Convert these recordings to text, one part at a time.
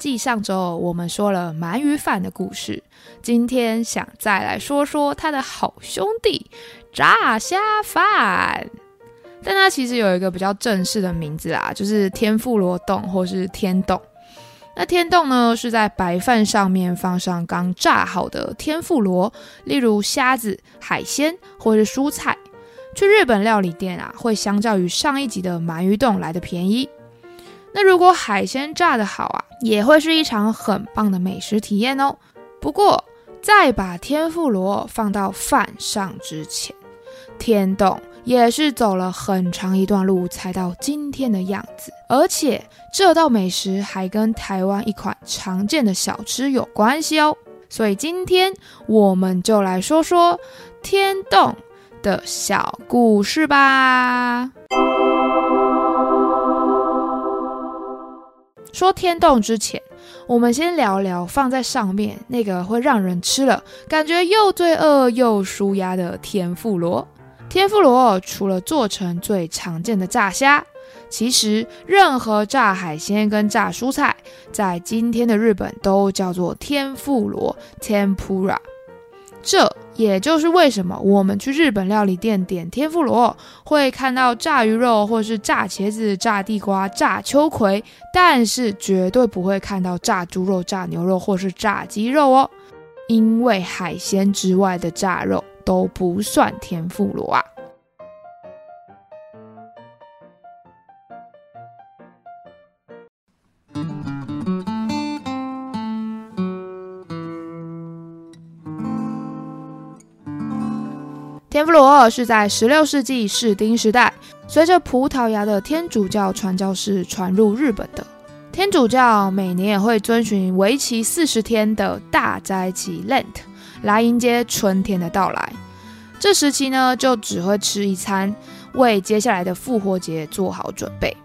继上周我们说了鳗鱼饭的故事，今天想再来说说他的好兄弟炸虾饭。但它其实有一个比较正式的名字啊，就是天妇罗冻或是天冻。那天冻呢，是在白饭上面放上刚炸好的天妇罗，例如虾子、海鲜或是蔬菜。去日本料理店啊，会相较于上一集的鳗鱼冻来的便宜。那如果海鲜炸得好啊，也会是一场很棒的美食体验哦。不过，在把天妇罗放到饭上之前，天冻也是走了很长一段路才到今天的样子。而且，这道美食还跟台湾一款常见的小吃有关系哦。所以，今天我们就来说说天冻的小故事吧。说天冻之前，我们先聊聊放在上面那个会让人吃了感觉又罪恶又舒压的天妇罗。天妇罗除了做成最常见的炸虾，其实任何炸海鲜跟炸蔬菜，在今天的日本都叫做天妇罗 （tempura）。这也就是为什么我们去日本料理店点天妇罗，会看到炸鱼肉，或是炸茄子、炸地瓜、炸秋葵，但是绝对不会看到炸猪肉、炸牛肉或是炸鸡肉哦，因为海鲜之外的炸肉都不算天妇罗啊。是在十六世纪士丁时代，随着葡萄牙的天主教传教士传入日本的。天主教每年也会遵循为期四十天的大斋期 （Lent） 来迎接春天的到来。这时期呢，就只会吃一餐，为接下来的复活节做好准备。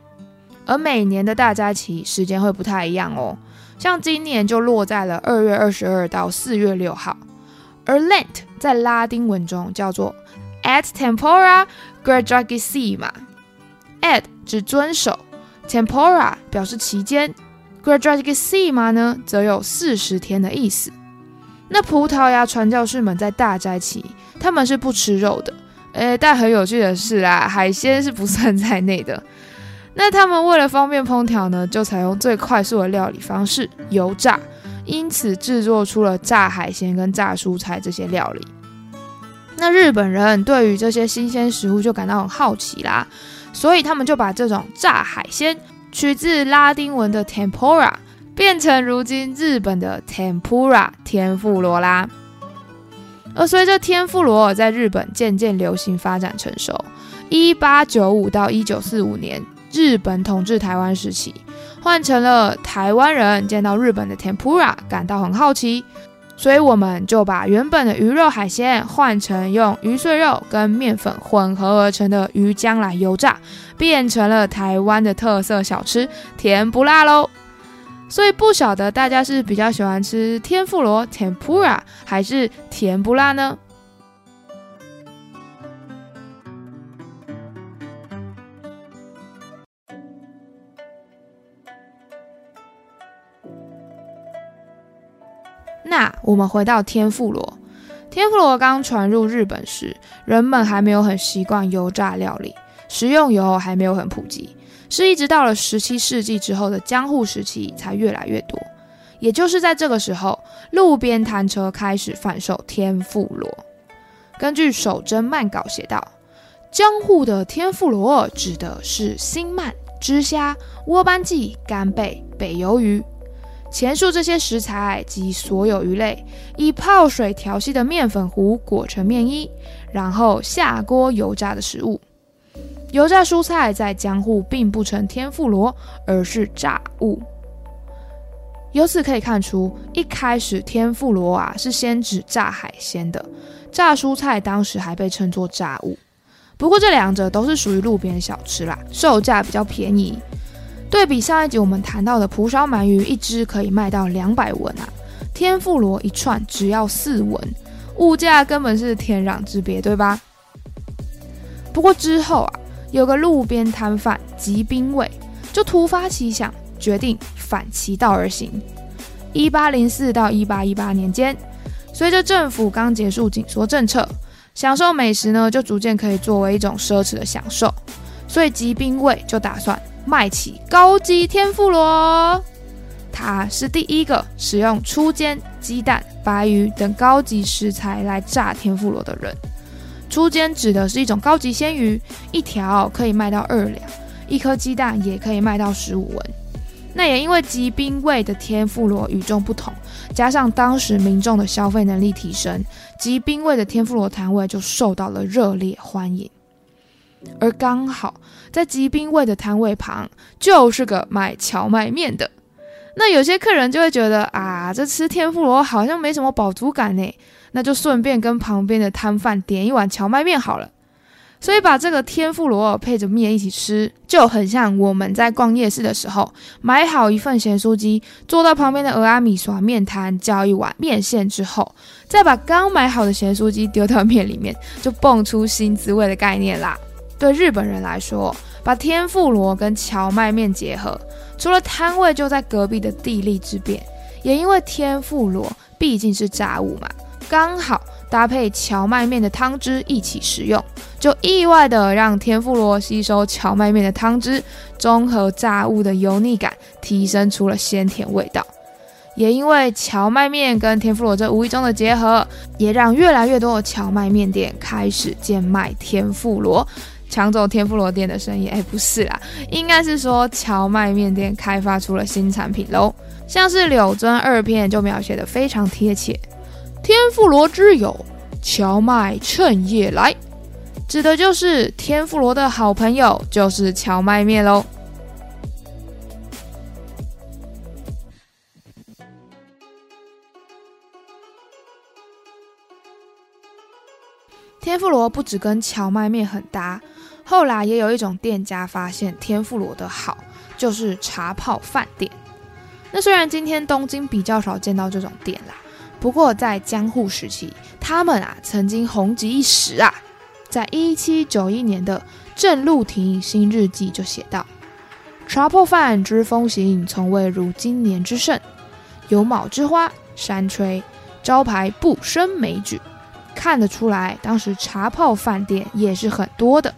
而每年的大斋期时间会不太一样哦，像今年就落在了二月二十二到四月六号。而 Lent 在拉丁文中叫做 ad tempora gradagissima。ad 指遵守，tempora 表示期间，gradagissima 呢则有四十天的意思。那葡萄牙传教士们在大斋期，他们是不吃肉的，诶，但很有趣的是啊，海鲜是不算在内的。那他们为了方便烹调呢，就采用最快速的料理方式——油炸。因此制作出了炸海鲜跟炸蔬菜这些料理。那日本人对于这些新鲜食物就感到很好奇啦，所以他们就把这种炸海鲜取自拉丁文的 tempura，变成如今日本的 tempura 天妇罗啦。而随着天妇罗在日本渐渐流行发展成熟，一八九五到一九四五年日本统治台湾时期。换成了台湾人见到日本的 tempura 感到很好奇，所以我们就把原本的鱼肉海鲜换成用鱼碎肉跟面粉混合而成的鱼浆来油炸，变成了台湾的特色小吃甜不辣喽。所以不晓得大家是比较喜欢吃天妇罗 tempura 还是甜不辣呢？那我们回到天妇罗，天妇罗刚传入日本时，人们还没有很习惯油炸料理，食用油还没有很普及，是一直到了十七世纪之后的江户时期才越来越多。也就是在这个时候，路边摊车开始贩售天妇罗。根据守真漫稿写道，江户的天妇罗指的是新鳗、知虾、窝斑鲫、干贝、北鱿鱼。前述这些食材及所有鱼类，以泡水调稀的面粉糊裹成面衣，然后下锅油炸的食物。油炸蔬菜在江户并不成天妇罗，而是炸物。由此可以看出，一开始天妇罗啊是先指炸海鲜的，炸蔬菜当时还被称作炸物。不过这两者都是属于路边小吃啦，售价比较便宜。对比上一集我们谈到的蒲烧鳗鱼，一只可以卖到两百文啊，天妇罗一串只要四文，物价根本是天壤之别，对吧？不过之后啊，有个路边摊贩吉兵卫就突发奇想，决定反其道而行。一八零四到一八一八年间，随着政府刚结束紧缩政策。享受美食呢，就逐渐可以作为一种奢侈的享受，所以吉兵卫就打算卖起高级天妇罗。他是第一个使用初煎鸡蛋、白鱼等高级食材来炸天妇罗的人。初煎指的是一种高级鲜鱼，一条可以卖到二两，一颗鸡蛋也可以卖到十五文。那也因为吉兵卫的天妇罗与众不同，加上当时民众的消费能力提升，吉兵卫的天妇罗摊位就受到了热烈欢迎。而刚好在吉兵卫的摊位旁就是个卖荞麦面的，那有些客人就会觉得啊，这吃天妇罗好像没什么饱足感呢，那就顺便跟旁边的摊贩点一碗荞麦面好了。所以把这个天妇罗配着面一起吃，就很像我们在逛夜市的时候，买好一份咸酥鸡，坐到旁边的俄阿米耍面摊，叫一碗面线之后，再把刚买好的咸酥鸡丢到面里面，就蹦出新滋味的概念啦。对日本人来说，把天妇罗跟荞麦面结合，除了摊位就在隔壁的地利之便，也因为天妇罗毕竟是炸物嘛，刚好。搭配荞麦面的汤汁一起食用，就意外的让天妇罗吸收荞麦面的汤汁，中和炸物的油腻感，提升出了鲜甜味道。也因为荞麦面跟天妇罗这无意中的结合，也让越来越多的荞麦面店开始贱卖天妇罗，抢走天妇罗店的生意。哎，不是啦，应该是说荞麦面店开发出了新产品喽。像是柳尊二片就描写的非常贴切。天妇罗之友，荞麦趁夜来，指的就是天妇罗的好朋友，就是荞麦面喽。天妇罗不只跟荞麦面很搭，后来也有一种店家发现天妇罗的好，就是茶泡饭店。那虽然今天东京比较少见到这种店啦。不过，在江户时期，他们啊曾经红极一时啊。在一七九一年的《正路亭新日记》就写道：“茶泡饭之风行，从未如今年之盛。有卯之花、山吹，招牌不胜枚举。看得出来，当时茶泡饭店也是很多的。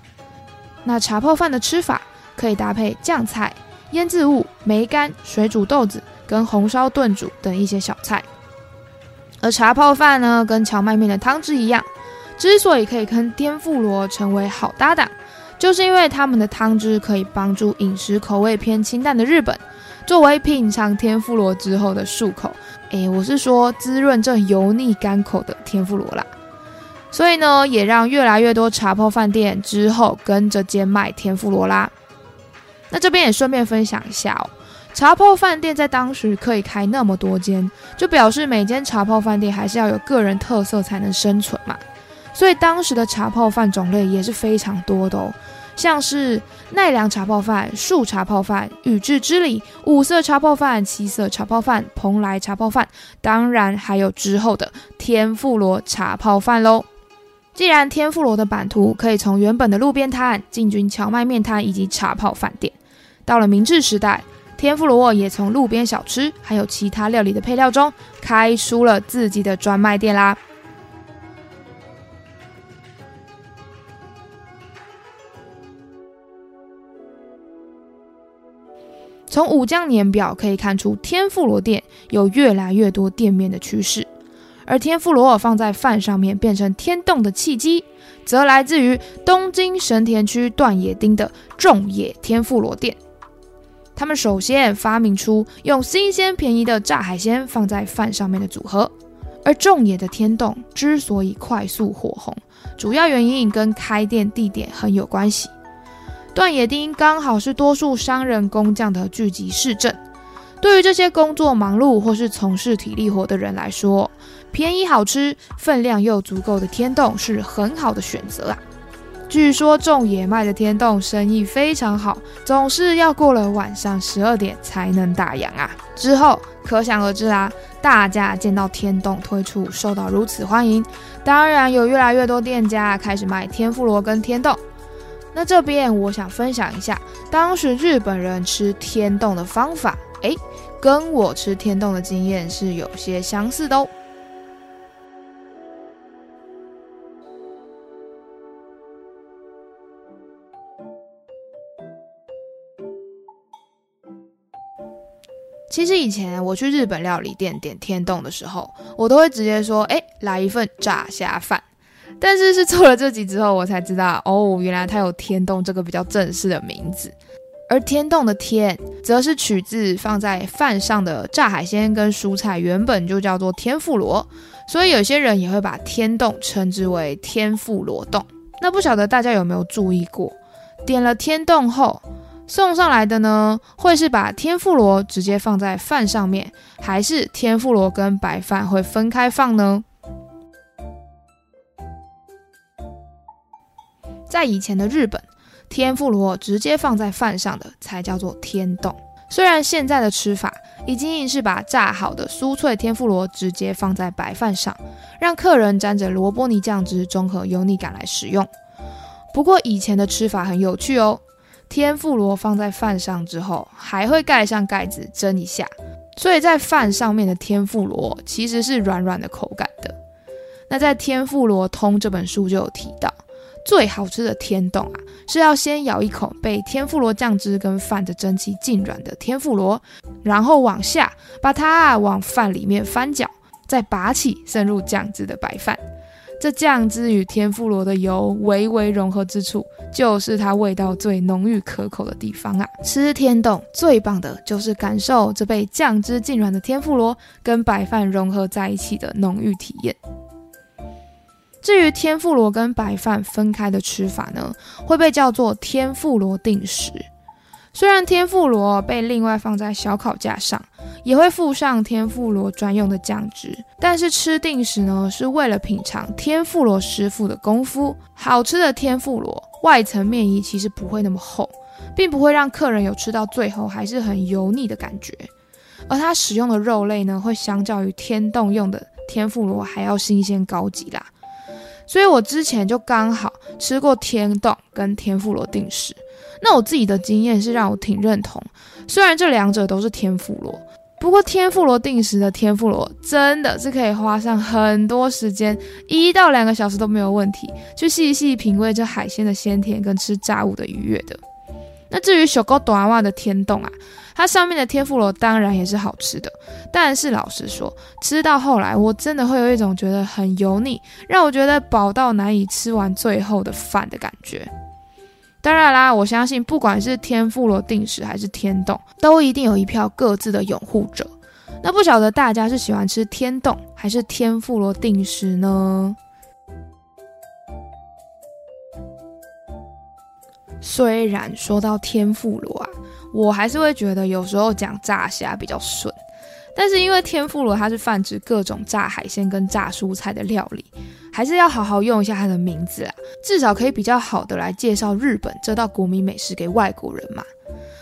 那茶泡饭的吃法，可以搭配酱菜、腌制物、梅干、水煮豆子跟红烧炖煮等一些小菜。”而茶泡饭呢，跟荞麦面的汤汁一样，之所以可以跟天妇罗成为好搭档，就是因为他们的汤汁可以帮助饮食口味偏清淡的日本，作为品尝天妇罗之后的漱口。诶，我是说滋润这油腻干口的天妇罗啦。所以呢，也让越来越多茶泡饭店之后跟着兼卖天妇罗啦。那这边也顺便分享一下哦。茶泡饭店在当时可以开那么多间，就表示每间茶泡饭店还是要有个人特色才能生存嘛。所以当时的茶泡饭种类也是非常多的哦，像是奈良茶泡饭、树茶泡饭、宇治之里、五色茶泡饭、七色茶泡饭、蓬莱茶泡饭，当然还有之后的天妇罗茶泡饭喽。既然天妇罗的版图可以从原本的路边摊进军荞麦面摊以及茶泡饭店，到了明治时代。天妇罗也从路边小吃，还有其他料理的配料中开出了自己的专卖店啦。从武将年表可以看出，天妇罗店有越来越多店面的趋势，而天妇罗放在饭上面变成天洞的契机，则来自于东京神田区段野町的众野天妇罗店。他们首先发明出用新鲜便宜的炸海鲜放在饭上面的组合，而众野的天洞之所以快速火红，主要原因跟开店地点很有关系。段野町刚好是多数商人工匠的聚集市镇，对于这些工作忙碌或是从事体力活的人来说，便宜好吃、分量又足够的天冻是很好的选择啊。据说种野麦的天冻生意非常好，总是要过了晚上十二点才能打烊啊。之后可想而知啊，大家见到天冻推出受到如此欢迎，当然有越来越多店家开始卖天妇罗跟天冻。那这边我想分享一下当时日本人吃天冻的方法，诶，跟我吃天冻的经验是有些相似的哦。其实以前我去日本料理店点天冻的时候，我都会直接说：“哎，来一份炸虾饭。”但是是做了这集之后，我才知道哦，原来它有天冻这个比较正式的名字。而天冻的天，则是取自放在饭上的炸海鲜跟蔬菜，原本就叫做天妇罗，所以有些人也会把天冻称之为天妇罗冻。那不晓得大家有没有注意过，点了天冻后。送上来的呢，会是把天妇罗直接放在饭上面，还是天妇罗跟白饭会分开放呢？在以前的日本，天妇罗直接放在饭上的才叫做天冻。虽然现在的吃法已经是把炸好的酥脆天妇罗直接放在白饭上，让客人沾着萝卜泥酱汁中和油腻感来食用。不过以前的吃法很有趣哦。天妇罗放在饭上之后，还会盖上盖子蒸一下，所以在饭上面的天妇罗其实是软软的口感的。那在《天妇罗通》这本书就有提到，最好吃的天冻啊，是要先咬一口被天妇罗酱汁跟饭的蒸汽浸软的天妇罗，然后往下把它往饭里面翻搅，再拔起渗入酱汁的白饭。这酱汁与天妇罗的油微微融合之处，就是它味道最浓郁可口的地方啊！吃天冻最棒的就是感受这被酱汁浸软的天妇罗跟白饭融合在一起的浓郁体验。至于天妇罗跟白饭分开的吃法呢，会被叫做天妇罗定时。虽然天妇罗被另外放在小烤架上，也会附上天妇罗专用的酱汁，但是吃定时呢，是为了品尝天妇罗师傅的功夫。好吃的天妇罗外层面衣其实不会那么厚，并不会让客人有吃到最后还是很油腻的感觉。而它使用的肉类呢，会相较于天冻用的天妇罗还要新鲜高级啦。所以我之前就刚好吃过天冻跟天妇罗定时。那我自己的经验是让我挺认同，虽然这两者都是天妇罗，不过天妇罗定时的天妇罗真的是可以花上很多时间，一到两个小时都没有问题，去细细品味这海鲜的鲜甜跟吃炸物的愉悦的。那至于小高短袜的天冻啊，它上面的天妇罗当然也是好吃的，但是老实说，吃到后来我真的会有一种觉得很油腻，让我觉得饱到难以吃完最后的饭的感觉。当然啦，我相信不管是天妇罗定时还是天冻，都一定有一票各自的拥护者。那不晓得大家是喜欢吃天冻还是天妇罗定时呢？虽然说到天妇罗啊，我还是会觉得有时候讲炸虾比较顺。但是因为天妇罗它是泛指各种炸海鲜跟炸蔬菜的料理，还是要好好用一下它的名字啊，至少可以比较好的来介绍日本这道国民美食给外国人嘛。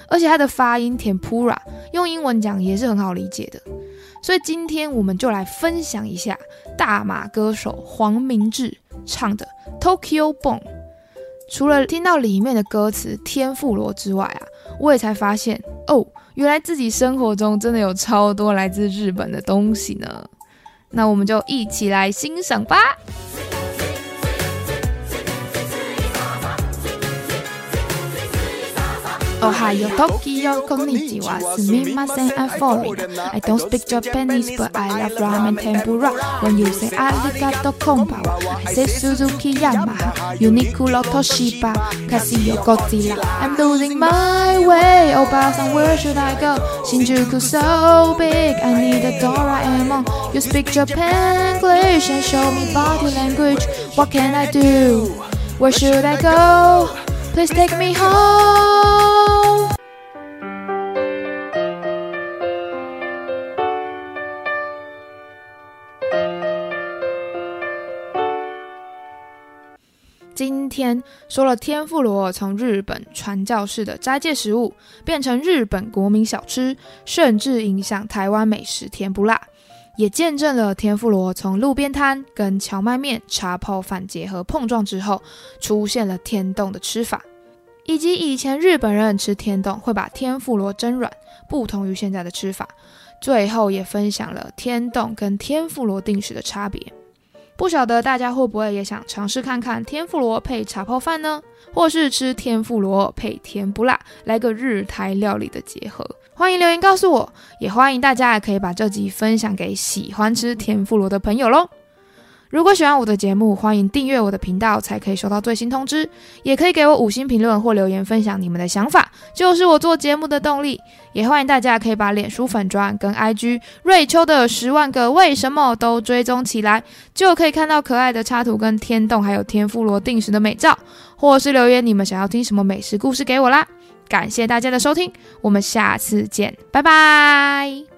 而且它的发音甜鋪舦用英文讲也是很好理解的，所以今天我们就来分享一下大马歌手黄明志唱的 Tokyo Bone。除了听到里面的歌词天妇罗之外啊，我也才发现哦。原来自己生活中真的有超多来自日本的东西呢，那我们就一起来欣赏吧。Ohio, Tokyo, konnichiwa, sumimasen, I'm foreigner. I don't speak Japanese, but I love ramen tempura. When you say arigato konbawa, I say Suzuki Yamaha, Uniqlo Toshiba, Casio Godzilla. I'm losing my way, oh, Basan, where should I go? Shinjuku so big, I need a Doraemon. You speak Japan English and show me body language. What can I do? Where should I go? Please take me home. 天说了天妇罗从日本传教士的斋戒食物变成日本国民小吃，甚至影响台湾美食甜不辣，也见证了天妇罗从路边摊跟荞麦面、茶泡饭结合碰撞之后，出现了天冻的吃法，以及以前日本人吃天冻会把天妇罗蒸软，不同于现在的吃法。最后也分享了天冻跟天妇罗定时的差别。不晓得大家会不会也想尝试看看天妇罗配茶泡饭呢？或是吃天妇罗配甜不辣，来个日台料理的结合？欢迎留言告诉我，也欢迎大家可以把这集分享给喜欢吃天妇罗的朋友喽。如果喜欢我的节目，欢迎订阅我的频道，才可以收到最新通知。也可以给我五星评论或留言分享你们的想法，就是我做节目的动力。也欢迎大家可以把脸书粉砖跟 IG 瑞秋的十万个为什么都追踪起来，就可以看到可爱的插图跟天洞还有天妇罗定时的美照，或是留言你们想要听什么美食故事给我啦。感谢大家的收听，我们下次见，拜拜。